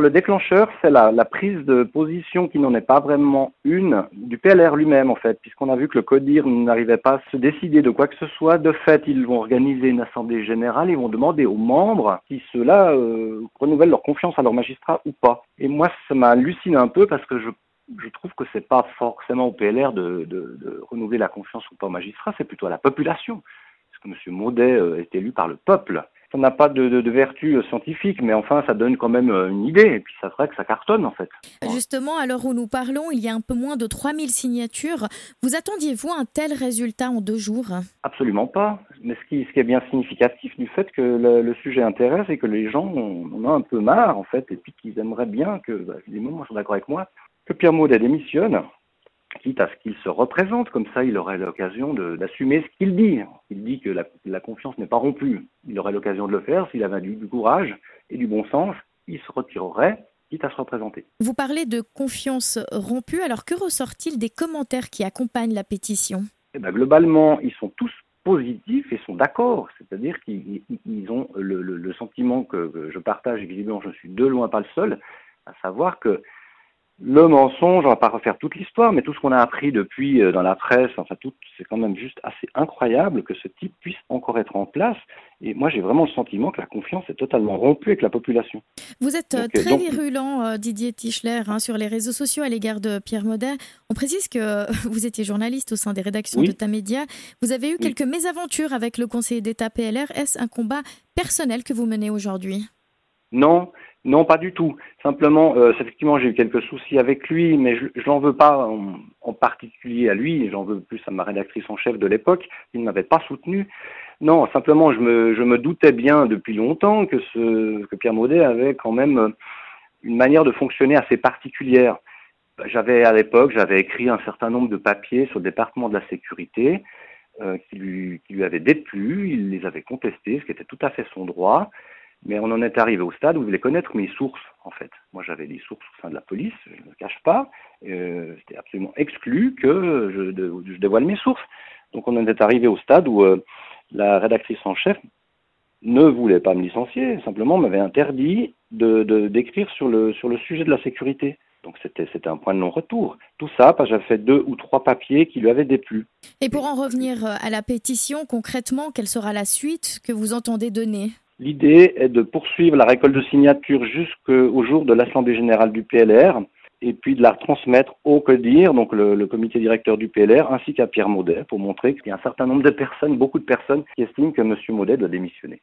Le déclencheur, c'est la, prise de position qui n'en est pas vraiment une du PLR lui-même en fait, puisqu'on a vu que le CODIR n'arrivait pas à se décider de quoi que ce soit. De fait, ils vont organiser une assemblée générale, ils vont demander aux membres si ceux-là euh, renouvellent leur confiance à leur magistrat ou pas. Et moi, ça m'a halluciné un peu parce que je trouve que c'est pas forcément au PLR de, renouveler la confiance ou pas au magistrat, c'est plutôt à la population. Parce que M. Maudet euh, est élu par le peuple ça n'a pas de, de, de, vertu euh, scientifique, mais enfin, ça donne quand même euh, une idée, et puis ça ferait que ça cartonne, en fait. Justement, à l'heure où nous parlons, il y a un peu moins de 3000 signatures. Vous attendiez-vous un tel résultat en deux jours? Absolument pas. Mais ce qui, ce qui est bien significatif du fait que le, le sujet intéresse et que les gens en ont un peu marre, en fait, et puis qu'ils aimeraient bien que, bah, évidemment, ils sont d'accord avec moi, que Pierre Maudet démissionne, quitte à ce qu'il se représente, comme ça il aurait l'occasion d'assumer ce qu'il dit. Il dit que la, la confiance n'est pas rompue. Il aurait l'occasion de le faire s'il avait du, du, courage et du bon sens. Il se retirerait, quitte à se représenter. Vous parlez de confiance rompue, alors que ressort-il des commentaires qui accompagnent la pétition? Eh ben, Globalement, ils sont tous positifs et sont d'accord, c'est-à-dire qu'ils ont le, le, le, sentiment que, je partage, et visiblement je suis de loin pas le seul, à savoir que le mensonge, on va pas refaire toute l'histoire, mais tout ce qu'on a appris depuis euh, dans la presse, enfin tout, c'est quand même juste assez incroyable que ce type puisse encore être en place. Et moi, j'ai vraiment le sentiment que la confiance est totalement rompue avec la population. Vous êtes donc, très donc... virulent, euh, Didier Tischler, hein, sur les réseaux sociaux à l'égard de Pierre Maudet. On précise que vous étiez journaliste au sein des rédactions oui. de Tamedia. Vous avez eu oui. quelques mésaventures avec le conseiller d'État PLR. Est-ce un combat personnel que vous menez aujourd'hui? Non, non, pas du tout. Simplement, euh, effectivement, j'ai eu quelques soucis avec lui, mais je, l'en veux pas en, particulier à lui, j'en veux plus à ma rédactrice en chef de l'époque, il ne m'avait pas soutenu. Non, simplement, je me, doutais bien depuis longtemps que, ce, que Pierre Maudet avait quand même une manière de fonctionner assez particulière. J'avais à l'époque, j'avais écrit un certain nombre de papiers sur le département de la sécurité euh, qui, lui, qui lui avaient déplu, il les avait contestés, ce qui était tout à fait son droit. Mais on en est arrivé au stade où je voulais connaître mes sources, en fait. Moi, j'avais des sources au sein de la police, je ne le cache pas. Euh, C'était absolument exclu que je, dévoile mes sources. Donc, on en est arrivé au stade où euh, la rédactrice en chef ne voulait pas me licencier, simplement m'avait interdit d'écrire sur le, sur le sujet de la sécurité. Donc c'était un point de non-retour. Tout ça parce que j'avais fait deux ou trois papiers qui lui avaient déplu. Et pour en revenir à la pétition, concrètement, quelle sera la suite que vous entendez donner? L'idée est de poursuivre la récolte de signatures jusqu'au jour de l'Assemblée générale du PLR et puis de la transmettre au CODIR, donc le, le comité directeur du PLR, ainsi qu'à Pierre Maudet, pour montrer qu'il y a un certain nombre de personnes, beaucoup de personnes, qui estiment que M. Maudet doit démissionner.